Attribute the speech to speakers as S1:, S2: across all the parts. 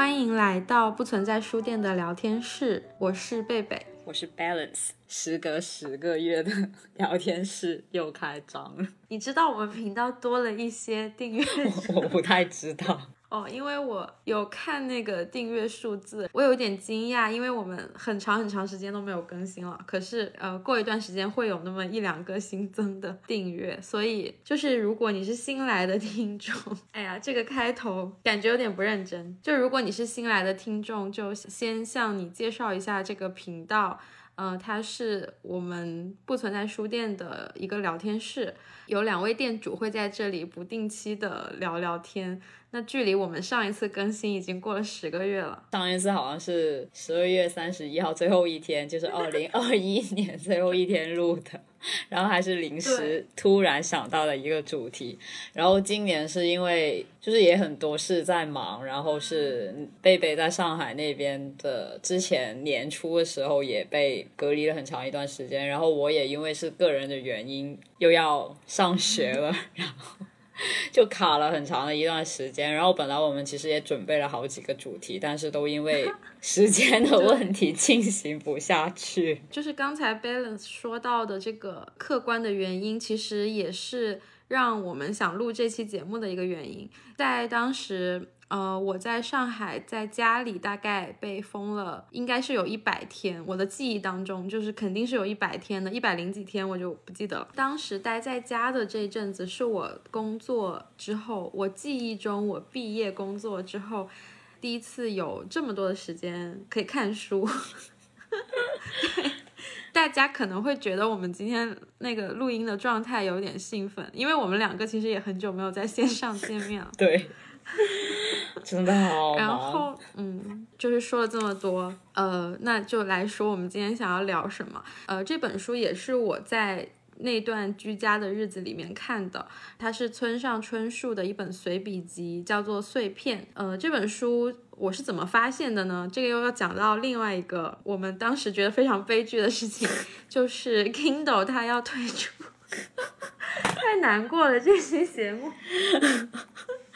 S1: 欢迎来到不存在书店的聊天室，我是贝贝，
S2: 我是 Balance。时隔十个月的 聊天室又开张了。
S1: 你知道我们频道多了一些订阅？
S2: 我不太知道。
S1: 哦，因为我有看那个订阅数字，我有点惊讶，因为我们很长很长时间都没有更新了。可是，呃，过一段时间会有那么一两个新增的订阅，所以就是如果你是新来的听众，哎呀，这个开头感觉有点不认真。就如果你是新来的听众，就先向你介绍一下这个频道。呃，它是我们不存在书店的一个聊天室，有两位店主会在这里不定期的聊聊天。那距离我们上一次更新已经过了十个月了，
S2: 上一次好像是十二月三十一号最后一天，就是二零二一年最后一天录的，然后还是临时突然想到的一个主题。然后今年是因为就是也很多事在忙，然后是贝贝在上海那边的，之前年初的时候也被隔离了很长一段时间，然后我也因为是个人的原因又要上学了，然后。就卡了很长的一段时间，然后本来我们其实也准备了好几个主题，但是都因为 时间的问题进行不下去。
S1: 就是刚才 Balance 说到的这个客观的原因，其实也是让我们想录这期节目的一个原因，在当时。呃，我在上海，在家里大概被封了，应该是有一百天。我的记忆当中，就是肯定是有一百天的，一百零几天我就不记得了。当时待在家的这一阵子，是我工作之后，我记忆中我毕业工作之后，第一次有这么多的时间可以看书。对，大家可能会觉得我们今天那个录音的状态有点兴奋，因为我们两个其实也很久没有在线上见面了。
S2: 对。真的好
S1: 然后，嗯，就是说了这么多，呃，那就来说我们今天想要聊什么。呃，这本书也是我在那段居家的日子里面看的，它是村上春树的一本随笔集，叫做《碎片》。呃，这本书我是怎么发现的呢？这个又要讲到另外一个我们当时觉得非常悲剧的事情，就是 Kindle 它要退出，太难过了这期节目。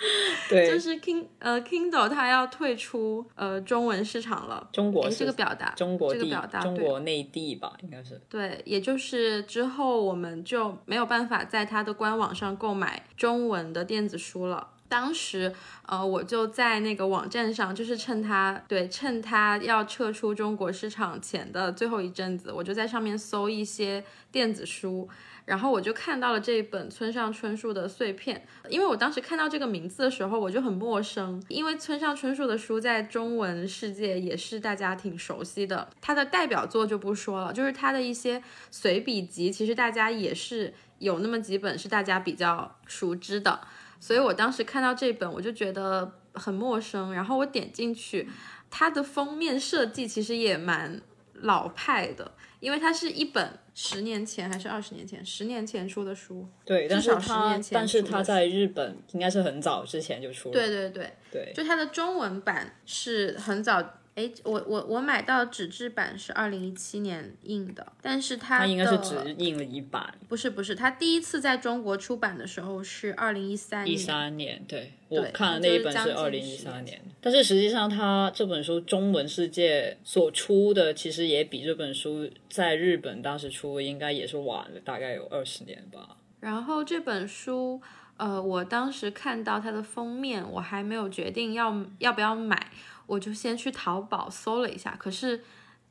S2: 对，
S1: 就是 King 呃 Kindle 它要退出呃中文市场了。
S2: 中国
S1: 这个表达，
S2: 中国
S1: 这个表达，
S2: 中国内地吧，应该是。
S1: 对，也就是之后我们就没有办法在它的官网上购买中文的电子书了。当时呃我就在那个网站上，就是趁它对趁它要撤出中国市场前的最后一阵子，我就在上面搜一些电子书。然后我就看到了这一本村上春树的碎片，因为我当时看到这个名字的时候，我就很陌生，因为村上春树的书在中文世界也是大家挺熟悉的，他的代表作就不说了，就是他的一些随笔集，其实大家也是有那么几本是大家比较熟知的，所以我当时看到这本，我就觉得很陌生，然后我点进去，它的封面设计其实也蛮老派的。因为它是一本十年前还是二十年前，十年前出的书，
S2: 对，
S1: 但是
S2: 它。但是它在日本应该是很早之前就出了。
S1: 对对对
S2: 对，
S1: 就它的中文版是很早。哎，我我我买到纸质版是二零一七年印的，但是它
S2: 它应该是只印了一版，
S1: 不是不是，它第一次在中国出版的时候是二零一三
S2: 一三年，对我看的那一本是二零一三年，但是实际上它这本书中文世界所出的其实也比这本书在日本当时出应该也是晚了大概有二十年吧。
S1: 然后这本书，呃，我当时看到它的封面，我还没有决定要要不要买。我就先去淘宝搜了一下，可是，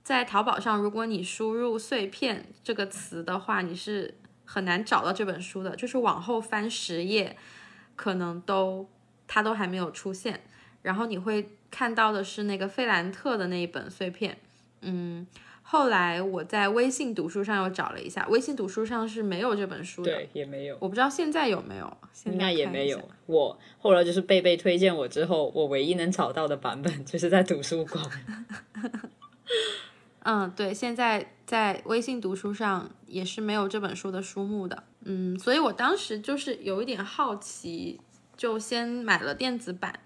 S1: 在淘宝上，如果你输入“碎片”这个词的话，你是很难找到这本书的。就是往后翻十页，可能都它都还没有出现。然后你会看到的是那个费兰特的那一本《碎片》，嗯。后来我在微信读书上又找了一下，微信读书上是没有这本书
S2: 的，对，也没有。
S1: 我不知道现在有没有，
S2: 应该也没有。我后来就是贝贝推荐我之后，我唯一能找到的版本就是在图书馆。
S1: 嗯，对，现在在微信读书上也是没有这本书的书目的。嗯，所以我当时就是有一点好奇，就先买了电子版。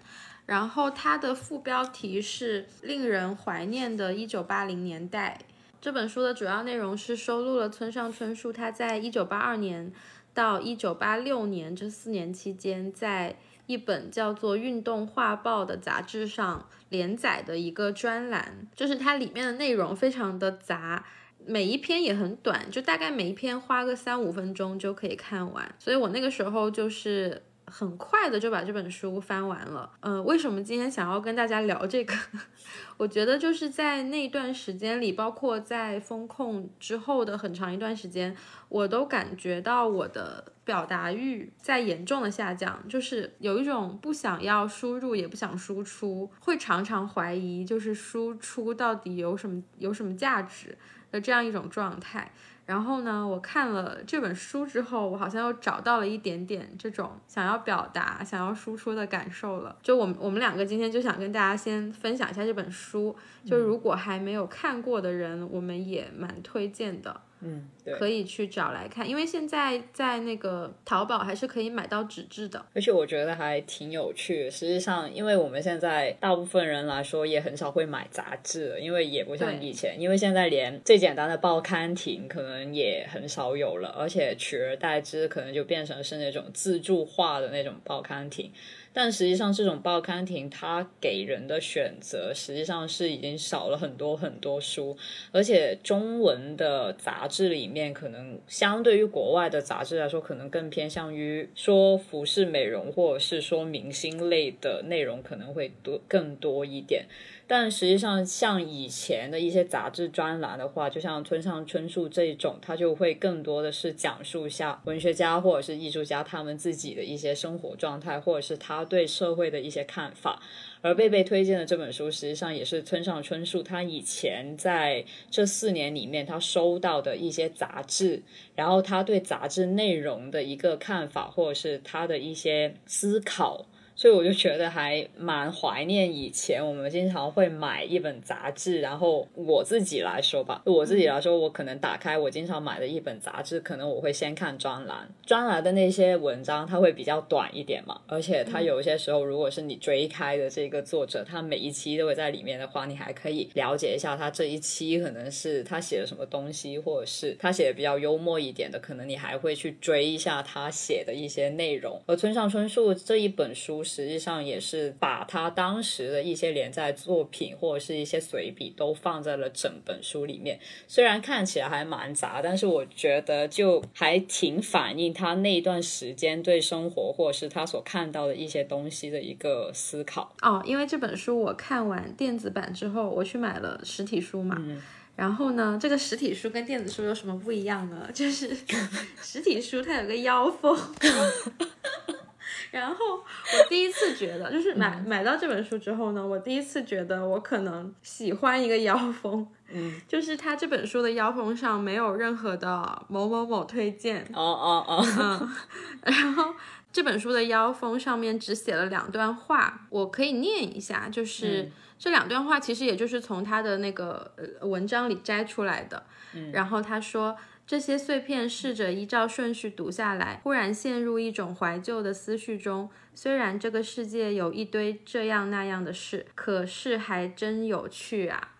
S1: 然后它的副标题是令人怀念的1980年代。这本书的主要内容是收录了村上春树他在1982年到1986年这四年期间，在一本叫做《运动画报》的杂志上连载的一个专栏，就是它里面的内容非常的杂，每一篇也很短，就大概每一篇花个三五分钟就可以看完。所以我那个时候就是很快的就把这本书翻完了。嗯，为什么今天想要跟大家聊这个？我觉得就是在那段时间里，包括在风控之后的很长一段时间，我都感觉到我的表达欲在严重的下降，就是有一种不想要输入也不想输出，会常常怀疑就是输出到底有什么有什么价值的这样一种状态。然后呢，我看了这本书之后，我好像又找到了一点点这种想要表达、想要输出的感受了。就我们我们两个今天就想跟大家先分享一下这本书，就如果还没有看过的人，我们也蛮推荐的。
S2: 嗯，对，
S1: 可以去找来看，因为现在在那个淘宝还是可以买到纸质的，
S2: 而且我觉得还挺有趣。实际上，因为我们现在大部分人来说也很少会买杂志，因为也不像以前，因为现在连最简单的报刊亭可能也很少有了，而且取而代之可能就变成是那种自助化的那种报刊亭。但实际上，这种报刊亭它给人的选择，实际上是已经少了很多很多书，而且中文的杂志里面，可能相对于国外的杂志来说，可能更偏向于说服饰美容或者是说明星类的内容，可能会多更多一点。但实际上，像以前的一些杂志专栏的话，就像村上春树这种，他就会更多的是讲述一下文学家或者是艺术家他们自己的一些生活状态，或者是他对社会的一些看法。而贝贝推荐的这本书，实际上也是村上春树他以前在这四年里面他收到的一些杂志，然后他对杂志内容的一个看法，或者是他的一些思考。所以我就觉得还蛮怀念以前我们经常会买一本杂志，然后我自己来说吧，我自己来说，我可能打开我经常买的一本杂志，可能我会先看专栏，专栏的那些文章它会比较短一点嘛，而且它有一些时候，如果是你追开的这个作者，他每一期都会在里面的话，你还可以了解一下他这一期可能是他写了什么东西，或者是他写的比较幽默一点的，可能你还会去追一下他写的一些内容。而村上春树这一本书。实际上也是把他当时的一些连载作品或者是一些随笔都放在了整本书里面。虽然看起来还蛮杂，但是我觉得就还挺反映他那一段时间对生活或者是他所看到的一些东西的一个思考。
S1: 哦，因为这本书我看完电子版之后，我去买了实体书嘛。然后呢，这个实体书跟电子书有什么不一样呢？就是 实体书它有个腰封。然后我第一次觉得，就是买买到这本书之后呢，我第一次觉得我可能喜欢一个腰封，
S2: 嗯，
S1: 就是他这本书的腰封上没有任何的某某某推荐，
S2: 哦哦哦，
S1: 嗯，然后这本书的腰封上面只写了两段话，我可以念一下，就是这两段话其实也就是从他的那个文章里摘出来的，然后他说。这些碎片试着依照顺序读下来，忽然陷入一种怀旧的思绪中。虽然这个世界有一堆这样那样的事，可是还真有趣啊！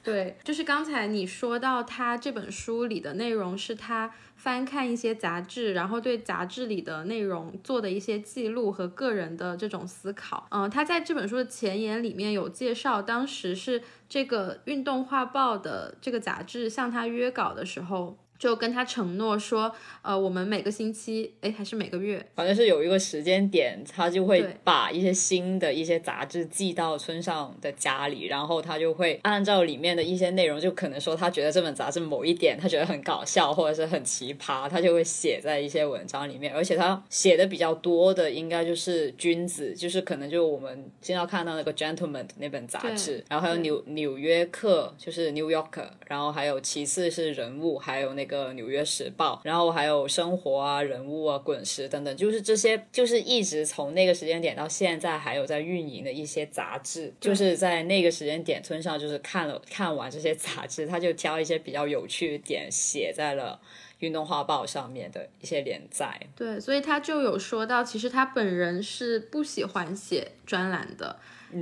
S1: 对，就是刚才你说到他这本书里的内容，是他翻看一些杂志，然后对杂志里的内容做的一些记录和个人的这种思考。嗯，他在这本书的前言里面有介绍，当时是这个《运动画报》的这个杂志向他约稿的时候。就跟他承诺说，呃，我们每个星期，哎，还是每个月，
S2: 反正是有一个时间点，他就会把一些新的一些杂志寄到村上的家里，然后他就会按照里面的一些内容，就可能说他觉得这本杂志某一点他觉得很搞笑或者是很奇葩，他就会写在一些文章里面，而且他写的比较多的应该就是君子，就是可能就我们经常看到那个 Gentleman 那本杂志，然后还有纽纽约客，就是 New Yorker，然后还有其次是人物，还有那。个《纽约时报》，然后还有生活啊、人物啊、滚石等等，就是这些，就是一直从那个时间点到现在还有在运营的一些杂志，就是在那个时间点，村上就是看了看完这些杂志，他就挑一些比较有趣的点写在了《运动画报》上面的一些连载。
S1: 对，所以他就有说到，其实他本人是不喜欢写专栏的。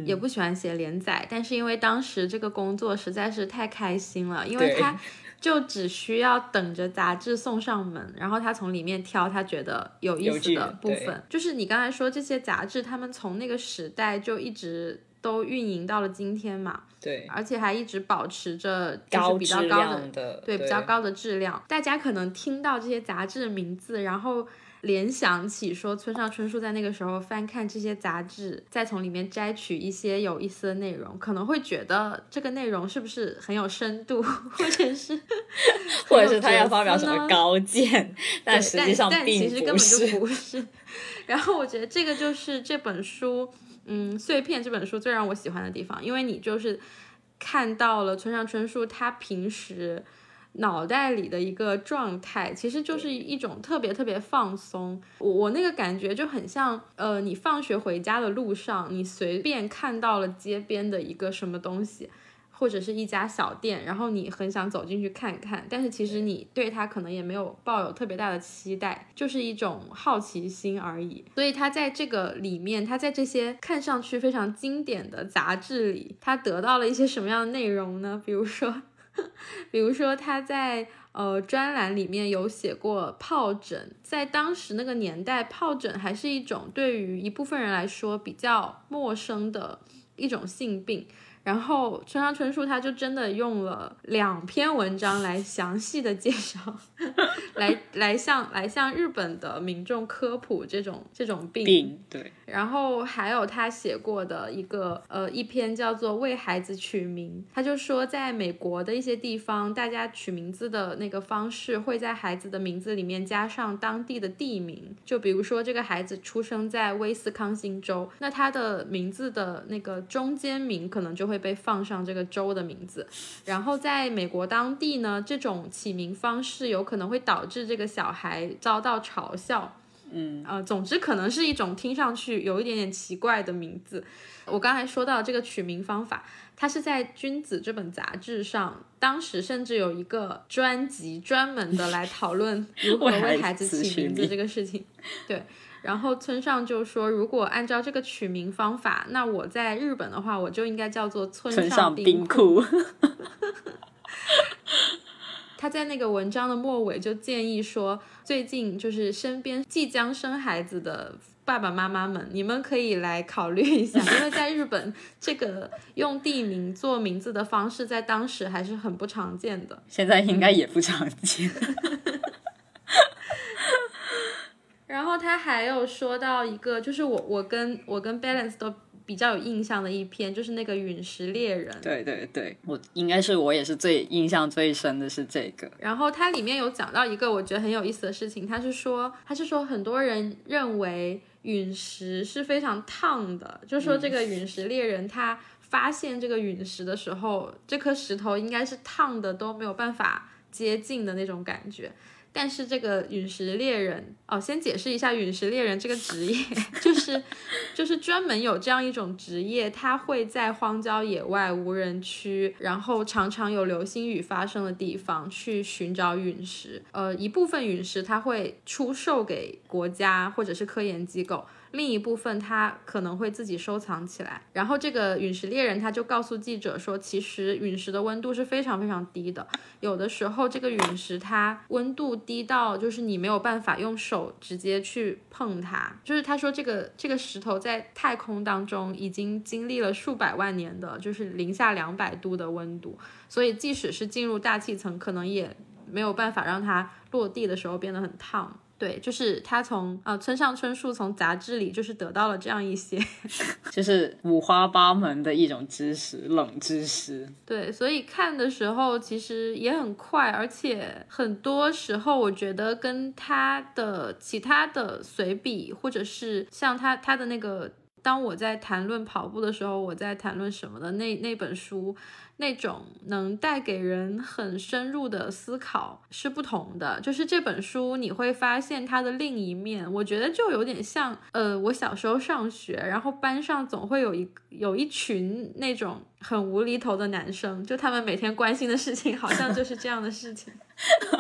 S1: 也不喜欢写连载，但是因为当时这个工作实在是太开心了，因为他 就只需要等着杂志送上门，然后他从里面挑他觉得有意思的部分。就是你刚才说这些杂志，他们从那个时代就一直都运营到了今天嘛？
S2: 对，
S1: 而且还一直保持着就是比较高
S2: 的
S1: 对比较高的质量。大家可能听到这些杂志的名字，然后。联想起说，村上春树在那个时候翻看这些杂志，再从里面摘取一些有意思的内容，可能会觉得这个内容是不是很有深度，或者是，
S2: 或者是他要发表什么高见，但实际上
S1: 并不是。然后我觉得这个就是这本书，嗯，《碎片》这本书最让我喜欢的地方，因为你就是看到了村上春树他平时。脑袋里的一个状态，其实就是一种特别特别放松。我我那个感觉就很像，呃，你放学回家的路上，你随便看到了街边的一个什么东西，或者是一家小店，然后你很想走进去看看，但是其实你对它可能也没有抱有特别大的期待，就是一种好奇心而已。所以它在这个里面，它在这些看上去非常经典的杂志里，它得到了一些什么样的内容呢？比如说。比如说，他在呃专栏里面有写过疱疹，在当时那个年代，疱疹还是一种对于一部分人来说比较陌生的一种性病。然后村上春树他就真的用了两篇文章来详细的介绍，来来向来向日本的民众科普这种这种
S2: 病。对。
S1: 然后还有他写过的一个呃一篇叫做为孩子取名，他就说在美国的一些地方，大家取名字的那个方式会在孩子的名字里面加上当地的地名，就比如说这个孩子出生在威斯康星州，那他的名字的那个中间名可能就会。会被放上这个州的名字，然后在美国当地呢，这种起名方式有可能会导致这个小孩遭到嘲笑。
S2: 嗯，
S1: 呃，总之可能是一种听上去有一点点奇怪的名字。我刚才说到这个取名方法，它是在《君子》这本杂志上，当时甚至有一个专辑专门的来讨论如何为孩子起名字这个事情。对。然后村上就说，如果按照这个取名方法，那我在日本的话，我就应该叫做村
S2: 上
S1: 冰
S2: 库。
S1: 他在那个文章的末尾就建议说，最近就是身边即将生孩子的爸爸妈妈们，你们可以来考虑一下，因为在日本，这个用地名做名字的方式在当时还是很不常见的，
S2: 现在应该也不常见。
S1: 然后他还有说到一个，就是我我跟我跟 Balance 都比较有印象的一篇，就是那个陨石猎人。
S2: 对对对，我应该是我也是最印象最深的是这个。
S1: 然后它里面有讲到一个我觉得很有意思的事情，他是说他是说很多人认为陨石是非常烫的，就说这个陨石猎人他发现这个陨石的时候，这颗石头应该是烫的都没有办法接近的那种感觉。但是这个陨石猎人哦，先解释一下陨石猎人这个职业，就是就是专门有这样一种职业，他会在荒郊野外、无人区，然后常常有流星雨发生的地方去寻找陨石。呃，一部分陨石它会出售给国家或者是科研机构。另一部分他可能会自己收藏起来，然后这个陨石猎人他就告诉记者说，其实陨石的温度是非常非常低的，有的时候这个陨石它温度低到就是你没有办法用手直接去碰它，就是他说这个这个石头在太空当中已经经历了数百万年的，就是零下两百度的温度，所以即使是进入大气层，可能也没有办法让它落地的时候变得很烫。对，就是他从呃村上春树从杂志里就是得到了这样一些，
S2: 就是五花八门的一种知识，冷知识。
S1: 对，所以看的时候其实也很快，而且很多时候我觉得跟他的其他的随笔，或者是像他他的那个，当我在谈论跑步的时候，我在谈论什么的那那本书。那种能带给人很深入的思考是不同的，就是这本书你会发现它的另一面，我觉得就有点像，呃，我小时候上学，然后班上总会有一有一群那种很无厘头的男生，就他们每天关心的事情好像就是这样的事情。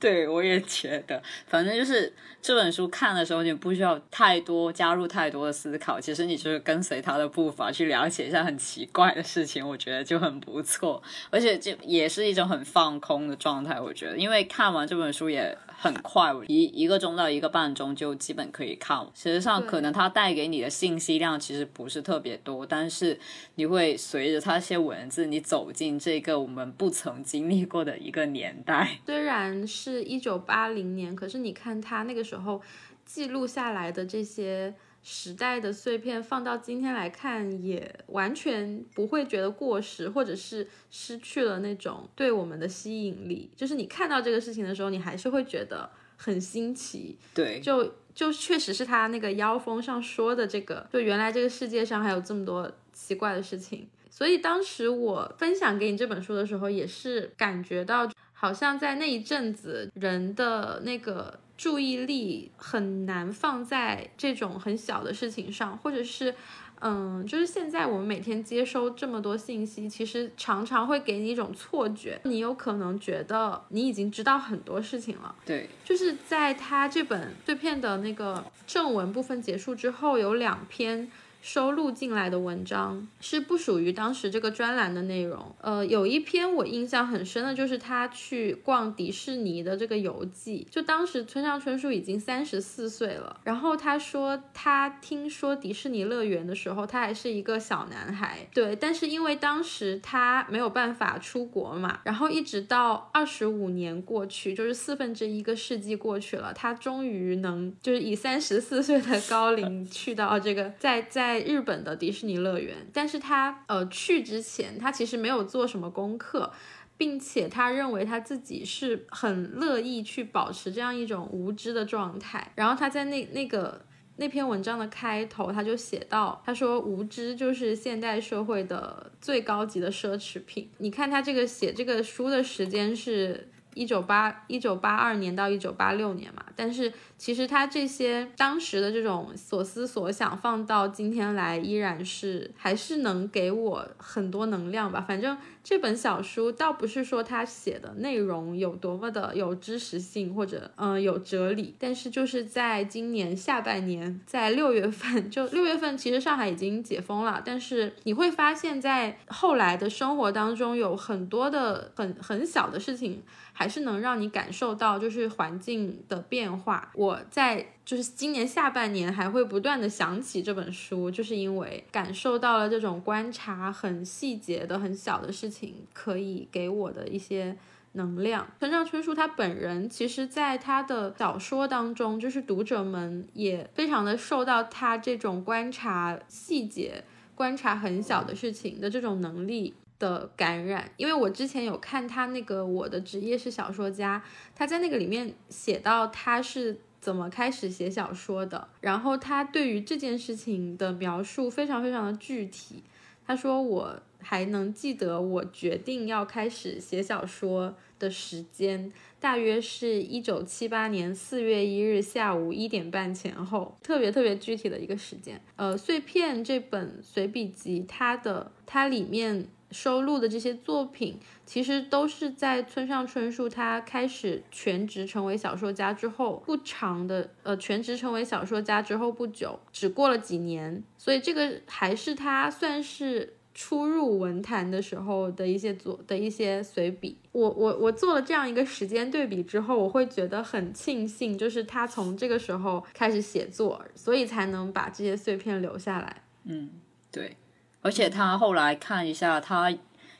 S2: 对，我也觉得，反正就是这本书看的时候，你不需要太多加入太多的思考，其实你就是跟随他的步伐去了解一下很奇怪的事情，我觉得就很不错，而且这也是一种很放空的状态。我觉得，因为看完这本书也很快，一一个钟到一个半钟就基本可以看。实际上，可能它带给你的信息量其实不是特别多，但是你会随着它些文字，你走进这个我们不曾经历过的一个年代。
S1: 虽然是。一九八零年，可是你看它那个时候记录下来的这些时代的碎片，放到今天来看，也完全不会觉得过时，或者是失去了那种对我们的吸引力。就是你看到这个事情的时候，你还是会觉得很新奇。
S2: 对，
S1: 就就确实是他那个腰封上说的这个，就原来这个世界上还有这么多奇怪的事情。所以当时我分享给你这本书的时候，也是感觉到。好像在那一阵子，人的那个注意力很难放在这种很小的事情上，或者是，嗯，就是现在我们每天接收这么多信息，其实常常会给你一种错觉，你有可能觉得你已经知道很多事情了。
S2: 对，
S1: 就是在他这本碎片的那个正文部分结束之后，有两篇。收录进来的文章是不属于当时这个专栏的内容。呃，有一篇我印象很深的，就是他去逛迪士尼的这个游记。就当时村上春树已经三十四岁了，然后他说他听说迪士尼乐园的时候，他还是一个小男孩。对，但是因为当时他没有办法出国嘛，然后一直到二十五年过去，就是四分之一个世纪过去了，他终于能就是以三十四岁的高龄去到这个在在。在日本的迪士尼乐园，但是他呃去之前，他其实没有做什么功课，并且他认为他自己是很乐意去保持这样一种无知的状态。然后他在那那个那篇文章的开头，他就写到，他说无知就是现代社会的最高级的奢侈品。你看他这个写这个书的时间是。一九八一九八二年到一九八六年嘛，但是其实他这些当时的这种所思所想放到今天来，依然是还是能给我很多能量吧。反正这本小书倒不是说他写的内容有多么的有知识性或者嗯有哲理，但是就是在今年下半年，在六月份，就六月份其实上海已经解封了，但是你会发现在后来的生活当中有很多的很很小的事情。还是能让你感受到，就是环境的变化。我我在就是今年下半年还会不断的想起这本书，就是因为感受到了这种观察很细节的很小的事情可以给我的一些能量。村上春树他本人其实，在他的小说当中，就是读者们也非常的受到他这种观察细节、观察很小的事情的这种能力。的感染，因为我之前有看他那个《我的职业是小说家》，他在那个里面写到他是怎么开始写小说的，然后他对于这件事情的描述非常非常的具体。他说我还能记得我决定要开始写小说的时间，大约是一九七八年四月一日下午一点半前后，特别特别具体的一个时间。呃，碎片这本随笔集，它的它里面。收录的这些作品，其实都是在村上春树他开始全职成为小说家之后不长的，呃，全职成为小说家之后不久，只过了几年，所以这个还是他算是初入文坛的时候的一些作的一些随笔。我我我做了这样一个时间对比之后，我会觉得很庆幸，就是他从这个时候开始写作，所以才能把这些碎片留下来。
S2: 嗯，对。而且他后来看一下，他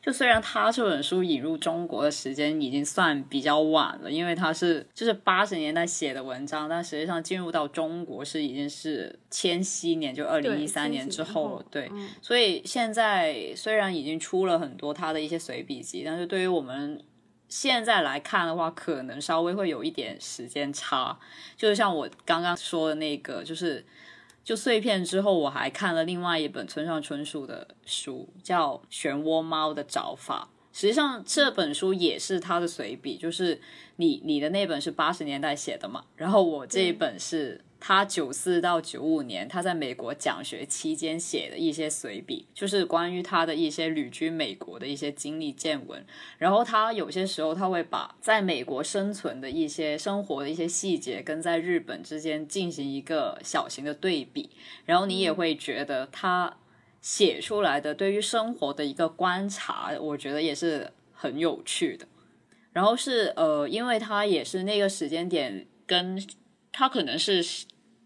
S2: 就虽然他这本书引入中国的时间已经算比较晚了，因为他是就是八十年代写的文章，但实际上进入到中国是已经是千禧年，就二零一三年之后了，对，所以现在虽然已经出了很多他的一些随笔集，但是对于我们现在来看的话，可能稍微会有一点时间差，就是像我刚刚说的那个，就是。就碎片之后，我还看了另外一本村上春树的书，叫《漩涡猫的找法》。实际上这本书也是他的随笔，就是你你的那本是八十年代写的嘛，然后我这一本是他九四到九五年他在美国讲学期间写的一些随笔，就是关于他的一些旅居美国的一些经历见闻。然后他有些时候他会把在美国生存的一些生活的一些细节跟在日本之间进行一个小型的对比，然后你也会觉得他写出来的对于生活的一个观察，我觉得也是很有趣的。然后是呃，因为他也是那个时间点跟。他可能是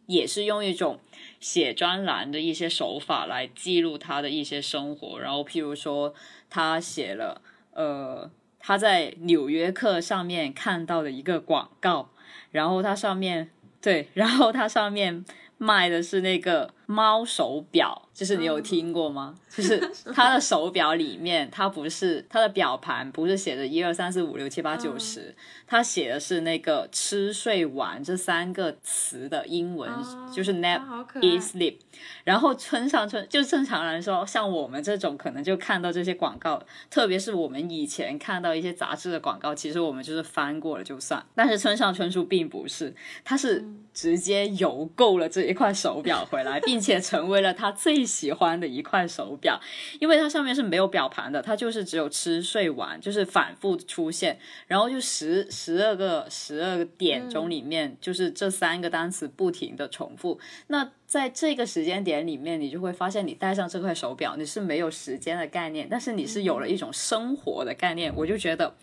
S2: 也是用一种写专栏的一些手法来记录他的一些生活，然后譬如说他写了呃他在《纽约客》上面看到的一个广告，然后它上面对，然后它上面卖的是那个猫手表，就是你有听过吗？就是他的手表里面，它不是它的表盘不是写着一二三四五六七八九十，它写的是那个吃睡玩这三个词的英文，就是 nap eat sleep。然后村上春就正常来说，像我们这种可能就看到这些广告，特别是我们以前看到一些杂志的广告，其实我们就是翻过了就算。但是村上春树并不是，他是直接邮购了这一块手表回来，并 且成为了他最喜欢的一块手表。表，因为它上面是没有表盘的，它就是只有吃睡玩，就是反复出现，然后就十十二个十二个点钟里面，就是这三个单词不停的重复。那在这个时间点里面，你就会发现，你戴上这块手表，你是没有时间的概念，但是你是有了一种生活的概念。我就觉得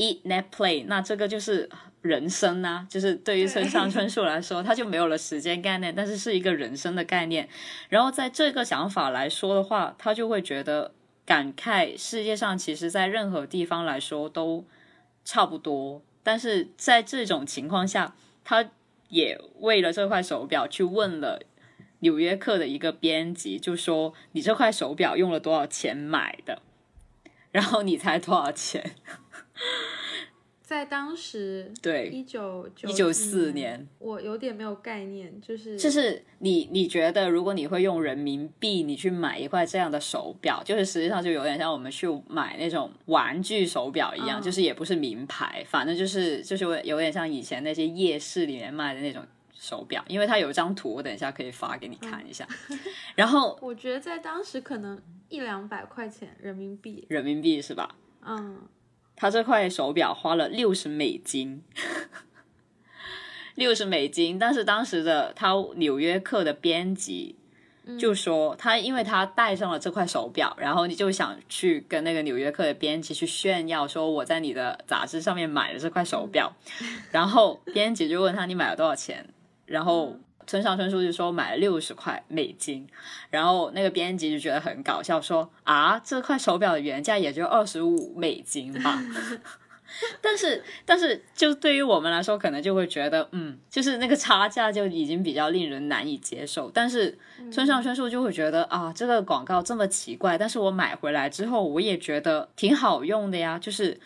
S2: ，eat nap play，那这个就是。人生啊，就是对于村上春树来说，他就没有了时间概念，但是是一个人生的概念。然后在这个想法来说的话，他就会觉得感慨世界上其实，在任何地方来说都差不多。但是在这种情况下，他也为了这块手表去问了《纽约客》的一个编辑，就说：“你这块手表用了多少钱买的？然后你猜多少钱？”
S1: 在当时，
S2: 对
S1: 一九
S2: 一九四年，
S1: 我有点没有概念，就是
S2: 就是你你觉得，如果你会用人民币，你去买一块这样的手表，就是实际上就有点像我们去买那种玩具手表一样，就是也不是名牌，反正就是就是有点像以前那些夜市里面卖的那种手表，因为它有一张图，我等一下可以发给你看一下。然后
S1: 我觉得在当时可能一两百块钱人民币，
S2: 人民币是吧？
S1: 嗯。
S2: 他这块手表花了六十美金，六十美金。但是当时的他《纽约客》的编辑就说，他因为他戴上了这块手表，然后你就想去跟那个《纽约客》的编辑去炫耀，说我在你的杂志上面买了这块手表。然后编辑就问他你买了多少钱，然后。村上春树就说买了六十块美金，然后那个编辑就觉得很搞笑，说啊，这块手表的原价也就二十五美金吧。但是，但是，就对于我们来说，可能就会觉得，嗯，就是那个差价就已经比较令人难以接受。但是，村上春树就会觉得啊，这个广告这么奇怪，但是我买回来之后，我也觉得挺好用的呀。就是，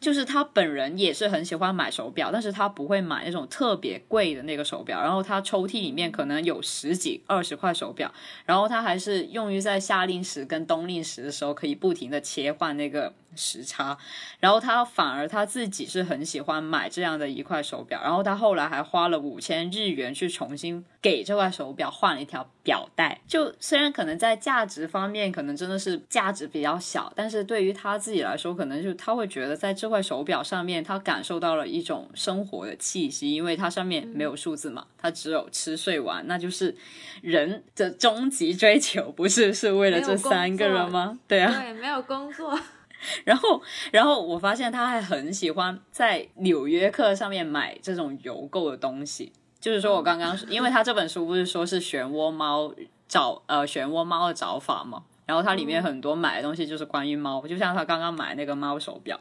S2: 就是他本人也是很喜欢买手表，但是他不会买那种特别贵的那个手表。然后他抽屉里面可能有十几、二十块手表，然后他还是用于在夏令时跟冬令时的时候可以不停的切换那个。时差，然后他反而他自己是很喜欢买这样的一块手表，然后他后来还花了五千日元去重新给这块手表换了一条表带。就虽然可能在价值方面可能真的是价值比较小，但是对于他自己来说，可能就他会觉得在这块手表上面他感受到了一种生活的气息，因为它上面没有数字嘛，它只有吃睡玩，那就是人的终极追求，不是是为了这三个人吗？对啊，
S1: 对，没有工作。
S2: 然后，然后我发现他还很喜欢在《纽约客》上面买这种邮购的东西。就是说我刚刚，因为他这本书不是说是漩涡猫找呃漩涡猫的找法嘛，然后它里面很多买的东西就是关于猫，就像他刚刚买那个猫手表，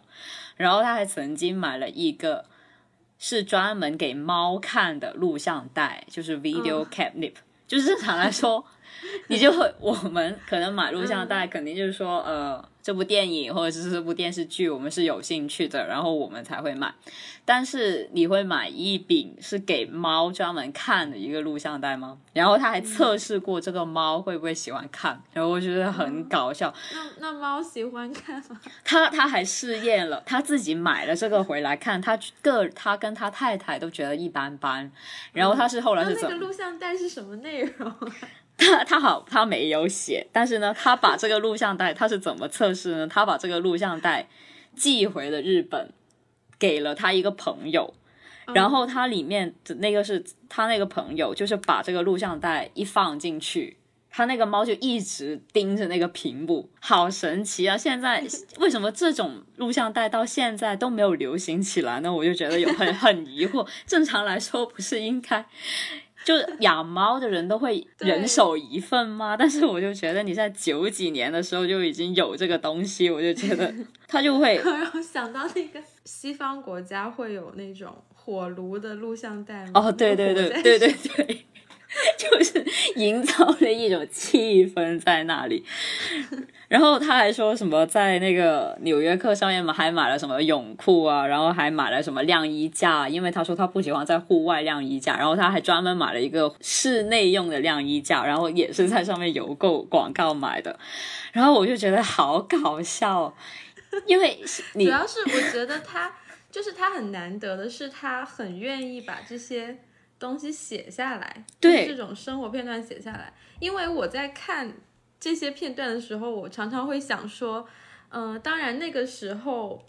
S2: 然后他还曾经买了一个是专门给猫看的录像带，就是 video cabinet，就是正常来说。你就会我们可能买录像带，肯定就是说呃。这部电影或者是这部电视剧，我们是有兴趣的，然后我们才会买。但是你会买一饼是给猫专门看的一个录像带吗？然后他还测试过这个猫会不会喜欢看，然后我觉得很搞笑。
S1: 那那猫喜欢看吗？
S2: 他他还试验了，他自己买了这个回来看，他个他跟他太太都觉得一般般。然后他是后来是怎？
S1: 那个录像带是什么内容？
S2: 他他好，他没有写，但是呢，他把这个录像带他是怎么测试呢？他把这个录像带寄回了日本，给了他一个朋友，然后他里面的那个是他那个朋友，就是把这个录像带一放进去，他那个猫就一直盯着那个屏幕，好神奇啊！现在 为什么这种录像带到现在都没有流行起来呢？我就觉得有很很疑惑。正常来说，不是应该？就是养猫的人都会 人手一份吗？但是我就觉得你在九几年的时候就已经有这个东西，我就觉得 他就会
S1: 让我想到那个西方国家会有那种火炉的录像带吗？
S2: 哦，对对对对对对。就是营造了一种气氛在那里，然后他还说什么在那个纽约客上面嘛，还买了什么泳裤啊，然后还买了什么晾衣架，因为他说他不喜欢在户外晾衣架，然后他还专门买了一个室内用的晾衣架，然后也是在上面邮购广告买的，然后我就觉得好搞笑，因为主
S1: 要是我觉得他就是他很难得的是他很愿意把这些。东西写下来，
S2: 对。
S1: 这种生活片段写下来，因为我在看这些片段的时候，我常常会想说，嗯，当然那个时候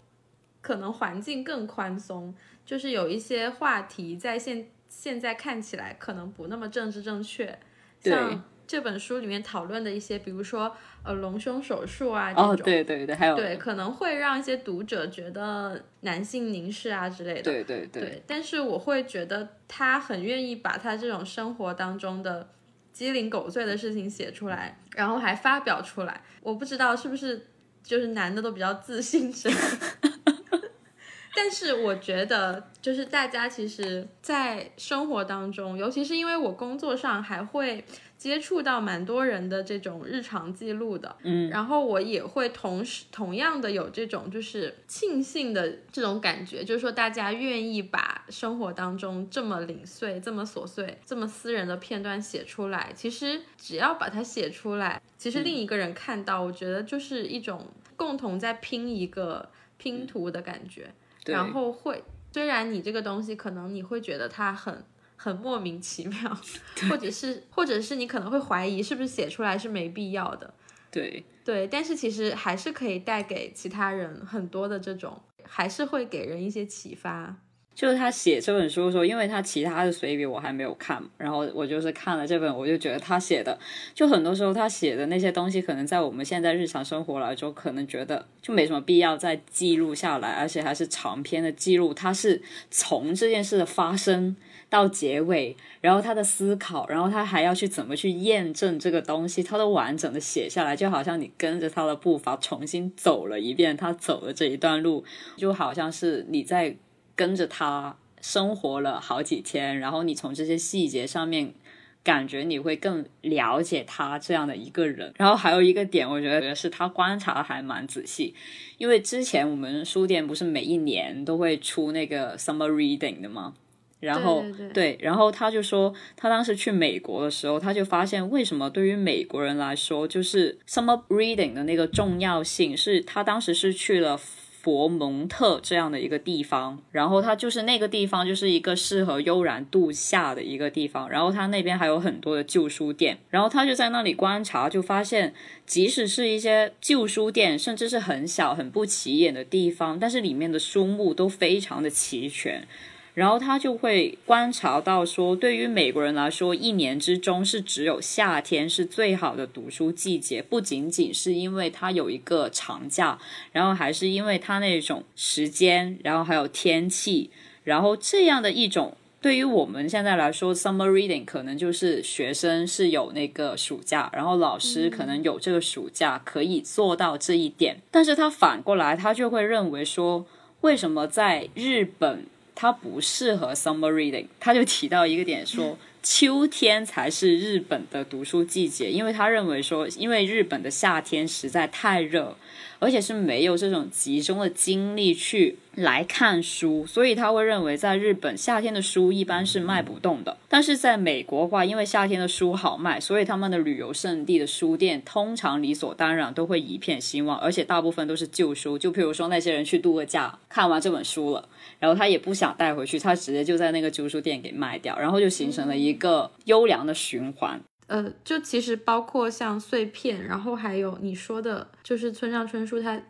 S1: 可能环境更宽松，就是有一些话题在现现在看起来可能不那么政治正确，像。这本书里面讨论的一些，比如说呃隆胸手术啊这种，
S2: 对对对，还有
S1: 对可能会让一些读者觉得男性凝视啊之类的，
S2: 对对对。
S1: 但是我会觉得他很愿意把他这种生活当中的鸡零狗碎的事情写出来，然后还发表出来。我不知道是不是就是男的都比较自信是。但是我觉得，就是大家其实，在生活当中，尤其是因为我工作上还会接触到蛮多人的这种日常记录的，
S2: 嗯，
S1: 然后我也会同时同样的有这种就是庆幸的这种感觉，就是说大家愿意把生活当中这么零碎、这么琐碎、这么私人的片段写出来，其实只要把它写出来，其实另一个人看到，我觉得就是一种共同在拼一个拼图的感觉。然后会，虽然你这个东西可能你会觉得它很很莫名其妙，或者是或者是你可能会怀疑是不是写出来是没必要的，
S2: 对
S1: 对，但是其实还是可以带给其他人很多的这种，还是会给人一些启发。
S2: 就是他写这本书的时候，因为他其他的随笔我还没有看，然后我就是看了这本，我就觉得他写的，就很多时候他写的那些东西，可能在我们现在日常生活来说，可能觉得就没什么必要再记录下来，而且还是长篇的记录。他是从这件事的发生到结尾，然后他的思考，然后他还要去怎么去验证这个东西，他都完整的写下来，就好像你跟着他的步伐重新走了一遍，他走的这一段路，就好像是你在。跟着他生活了好几天，然后你从这些细节上面感觉你会更了解他这样的一个人。然后还有一个点，我觉得是他观察的还蛮仔细，因为之前我们书店不是每一年都会出那个 summer reading 的吗？然后
S1: 对，
S2: 然后他就说他当时去美国的时候，他就发现为什么对于美国人来说，就是 summer reading 的那个重要性，是他当时是去了。佛蒙特这样的一个地方，然后它就是那个地方，就是一个适合悠然度夏的一个地方。然后它那边还有很多的旧书店，然后他就在那里观察，就发现，即使是一些旧书店，甚至是很小、很不起眼的地方，但是里面的书目都非常的齐全。然后他就会观察到说，对于美国人来说，一年之中是只有夏天是最好的读书季节，不仅仅是因为它有一个长假，然后还是因为它那种时间，然后还有天气，然后这样的一种对于我们现在来说，summer reading 可能就是学生是有那个暑假，然后老师可能有这个暑假可以做到这一点，但是他反过来，他就会认为说，为什么在日本？它不适合 summer reading。他就提到一个点说，秋天才是日本的读书季节，因为他认为说，因为日本的夏天实在太热。而且是没有这种集中的精力去来看书，所以他会认为在日本夏天的书一般是卖不动的。但是在美国的话，因为夏天的书好卖，所以他们的旅游胜地的书店通常理所当然都会一片兴旺，而且大部分都是旧书。就譬如说那些人去度个假，看完这本书了，然后他也不想带回去，他直接就在那个旧书店给卖掉，然后就形成了一个优良的循环。
S1: 呃，就其实包括像碎片，然后还有你说的，就是村上春树他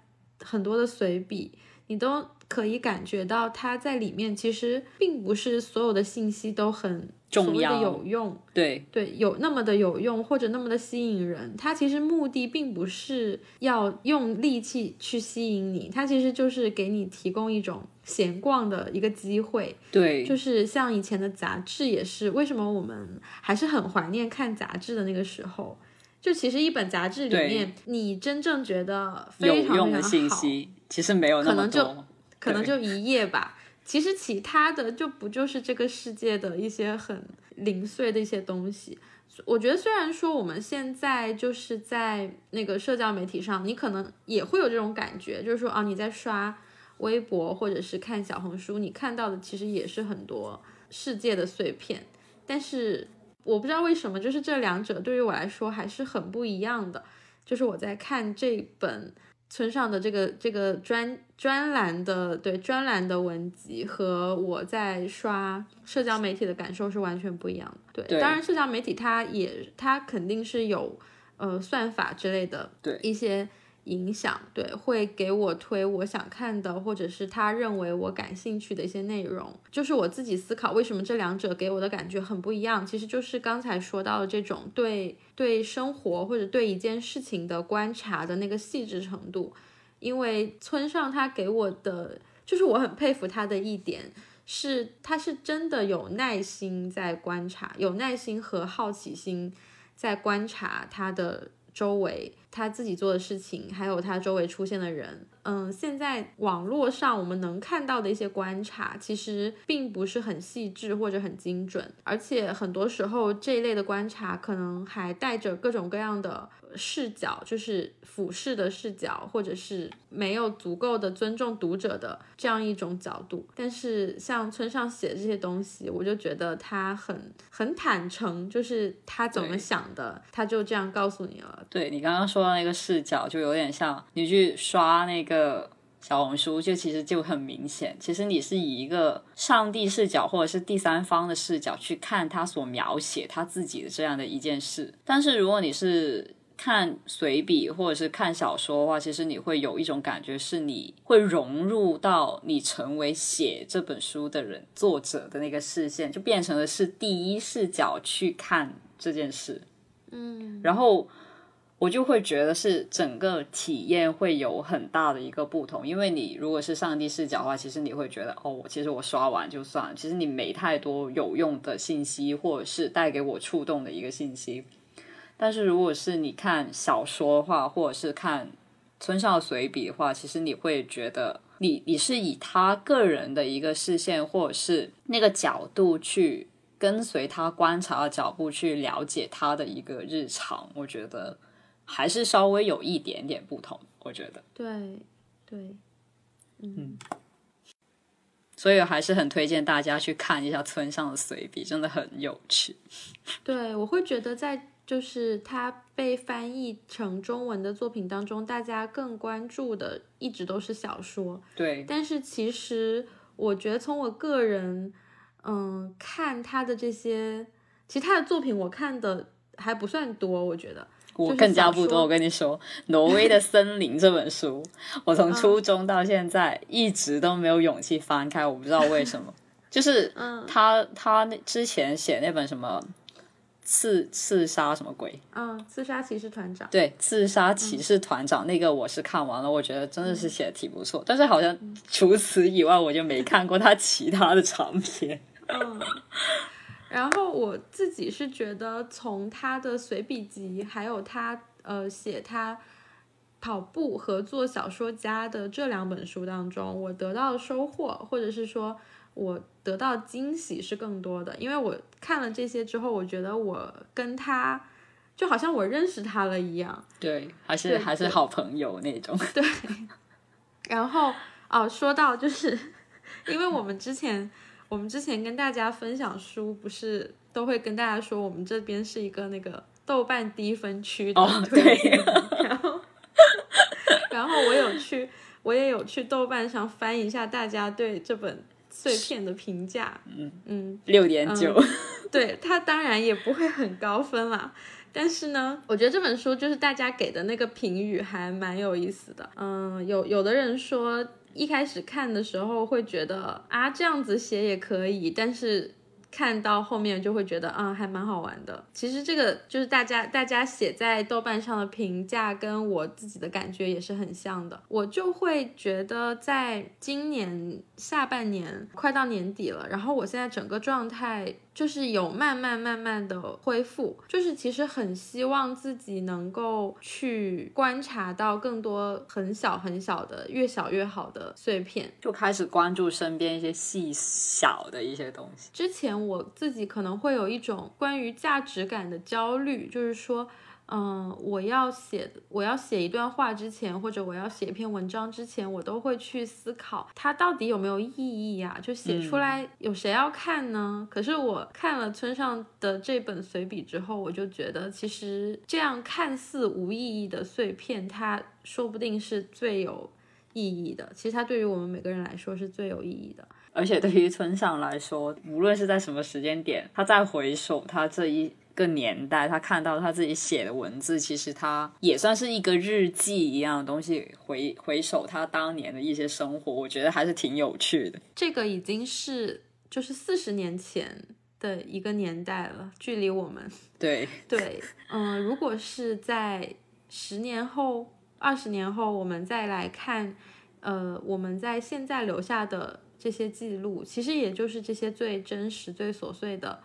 S1: 很多的随笔，你都可以感觉到他在里面其实并不是所有的信息都很。
S2: 重要
S1: 有用，
S2: 对
S1: 对，有那么的有用或者那么的吸引人，他其实目的并不是要用力气去吸引你，他其实就是给你提供一种闲逛的一个机会。
S2: 对，
S1: 就是像以前的杂志也是，为什么我们还是很怀念看杂志的那个时候？就其实一本杂志里面，你真正觉得非常
S2: 用的信息，其实没有那
S1: 么多，可能就一页吧。其实其他的就不就是这个世界的一些很零碎的一些东西。我觉得虽然说我们现在就是在那个社交媒体上，你可能也会有这种感觉，就是说啊你在刷微博或者是看小红书，你看到的其实也是很多世界的碎片。但是我不知道为什么，就是这两者对于我来说还是很不一样的。就是我在看这本。村上的这个这个专专栏的对专栏的文集和我在刷社交媒体的感受是完全不一样的。对，当然社交媒体它也它肯定是有呃算法之类的一些。影响对会给我推我想看的，或者是他认为我感兴趣的一些内容，就是我自己思考为什么这两者给我的感觉很不一样。其实就是刚才说到的这种对对生活或者对一件事情的观察的那个细致程度。因为村上他给我的，就是我很佩服他的一点是，他是真的有耐心在观察，有耐心和好奇心在观察他的。周围他自己做的事情，还有他周围出现的人，嗯，现在网络上我们能看到的一些观察，其实并不是很细致或者很精准，而且很多时候这一类的观察可能还带着各种各样的。视角就是俯视的视角，或者是没有足够的尊重读者的这样一种角度。但是像村上写的这些东西，我就觉得他很很坦诚，就是他怎么想的，他就这样告诉你了。
S2: 对你刚刚说的那个视角，就有点像你去刷那个小红书，就其实就很明显，其实你是以一个上帝视角或者是第三方的视角去看他所描写他自己的这样的一件事。但是如果你是看随笔或者是看小说的话，其实你会有一种感觉，是你会融入到你成为写这本书的人、作者的那个视线，就变成了是第一视角去看这件事。
S1: 嗯，
S2: 然后我就会觉得是整个体验会有很大的一个不同，因为你如果是上帝视角的话，其实你会觉得哦，其实我刷完就算了，其实你没太多有用的信息，或者是带给我触动的一个信息。但是如果是你看小说的话，或者是看村上随笔的话，其实你会觉得你你是以他个人的一个视线，或者是那个角度去跟随他观察的脚步去了解他的一个日常，我觉得还是稍微有一点点不同。我觉得
S1: 对对，
S2: 嗯，所以还是很推荐大家去看一下村上的随笔，真的很有趣。
S1: 对，我会觉得在。就是它被翻译成中文的作品当中，大家更关注的一直都是小说。
S2: 对，
S1: 但是其实我觉得从我个人，嗯，看他的这些，其他的作品我看的还不算多。我觉得
S2: 我更加不多。我跟你说，《挪威的森林》这本书，我从初中到现在一直都没有勇气翻开，我不知道为什么。就是他他那之前写那本什么。刺刺杀什么鬼？
S1: 嗯，刺杀骑士团长。
S2: 对，刺杀骑士团长那个我是看完了，我觉得真的是写的挺不错。但是好像除此以外，我就没看过他其他的长篇。
S1: 嗯，然后我自己是觉得，从他的随笔集，还有他呃写他。跑步和做小说家的这两本书当中，我得到的收获，或者是说我得到惊喜是更多的。因为我看了这些之后，我觉得我跟他就好像我认识他了一样。
S2: 对，还是还是好朋友那种。
S1: 对，然后哦，说到就是，因为我们之前我们之前跟大家分享书，不是都会跟大家说我们这边是一个那个豆瓣低分区的
S2: 哦对，
S1: 然 后然后我有去我也有去豆瓣上翻一下大家对这本碎片的评价，嗯嗯，
S2: 六点九，
S1: 对它当然也不会很高分啦，但是呢，我觉得这本书就是大家给的那个评语还蛮有意思的。嗯，有有的人说一开始看的时候会觉得啊这样子写也可以，但是。看到后面就会觉得啊，还蛮好玩的。其实这个就是大家大家写在豆瓣上的评价，跟我自己的感觉也是很像的。我就会觉得，在今年下半年快到年底了，然后我现在整个状态就是有慢慢慢慢的恢复，就是其实很希望自己能够去观察到更多很小很小的、越小越好的碎片。
S2: 就开始关注身边一些细小的一些东西。
S1: 之前我自己可能会有一种关于价值感的焦虑，就是说。嗯，我要写我要写一段话之前，或者我要写一篇文章之前，我都会去思考它到底有没有意义呀、就写出来有谁要看呢？可是我看了村上的这本随笔之后，我就觉得其实这样看似无意义的碎片，它说不定是最有意义的。其实它对于我们每个人来说是最有意义的。
S2: 而且对于村上来说，无论是在什么时间点，他再回首他这一个年代，他看到他自己写的文字，其实他也算是一个日记一样的东西，回回首他当年的一些生活，我觉得还是挺有趣的。
S1: 这个已经是就是四十年前的一个年代了，距离我们
S2: 对，
S1: 对，嗯、如果是在十年后、二十年后，我们再来看，呃，我们在现在留下的这些记录，其实也就是这些最真实、最琐碎的，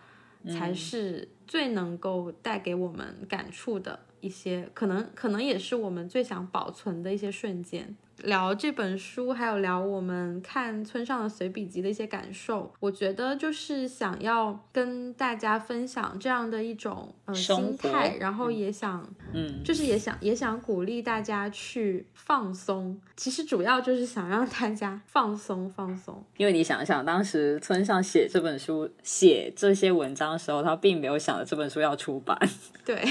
S1: 才是最能够带给我们感触的一些，可能可能也是我们最想保存的一些瞬间。聊这本书，还有聊我们看村上的随笔集的一些感受，我觉得就是想要跟大家分享这样的一种呃心态，然后也想
S2: 嗯，
S1: 就是也想也想鼓励大家去放松，其实主要就是想让大家放松放松。
S2: 因为你想想，当时村上写这本书、写这些文章的时候，他并没有想着这本书要出版，
S1: 对，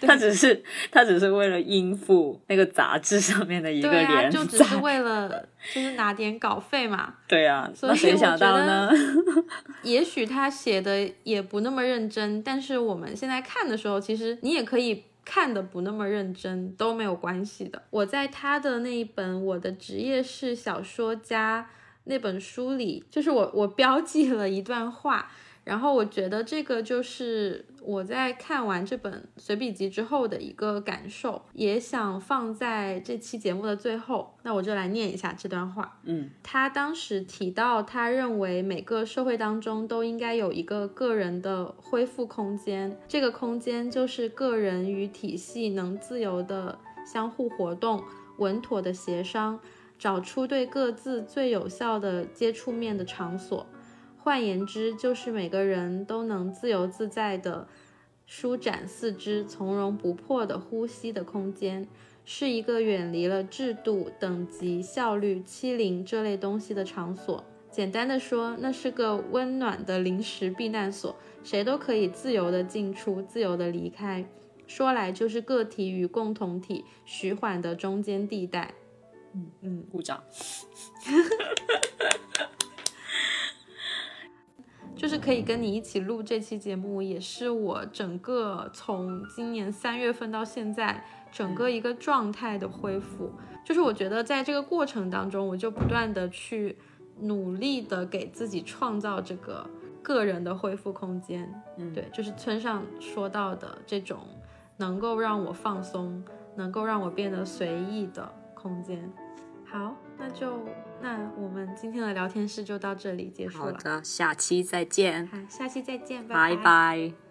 S2: 他只是他只是为了应付那个杂志上面的一个
S1: 对啊，就只。是为了就是拿点稿费嘛。
S2: 对啊，
S1: 所以
S2: 那谁想到呢？
S1: 也许他写的也不那么认真，但是我们现在看的时候，其实你也可以看的不那么认真，都没有关系的。我在他的那一本《我的职业是小说家》那本书里，就是我我标记了一段话。然后我觉得这个就是我在看完这本随笔集之后的一个感受，也想放在这期节目的最后。那我就来念一下这段话。
S2: 嗯，
S1: 他当时提到，他认为每个社会当中都应该有一个个人的恢复空间，这个空间就是个人与体系能自由的相互活动、稳妥的协商，找出对各自最有效的接触面的场所。换言之，就是每个人都能自由自在地舒展四肢、从容不迫地呼吸的空间，是一个远离了制度、等级、效率、欺凌这类东西的场所。简单的说，那是个温暖的临时避难所，谁都可以自由地进出、自由地离开。说来就是个体与共同体徐缓的中间地带。嗯嗯，
S2: 鼓掌。
S1: 就是可以跟你一起录这期节目，也是我整个从今年三月份到现在整个一个状态的恢复。就是我觉得在这个过程当中，我就不断的去努力的给自己创造这个个人的恢复空间。
S2: 嗯
S1: 对，就是村上说到的这种能够让我放松，能够让我变得随意的空间。好，那就那我们今天的聊天室就到这里结束了。
S2: 好的，下期再见，
S1: 好，下期再见，
S2: 拜拜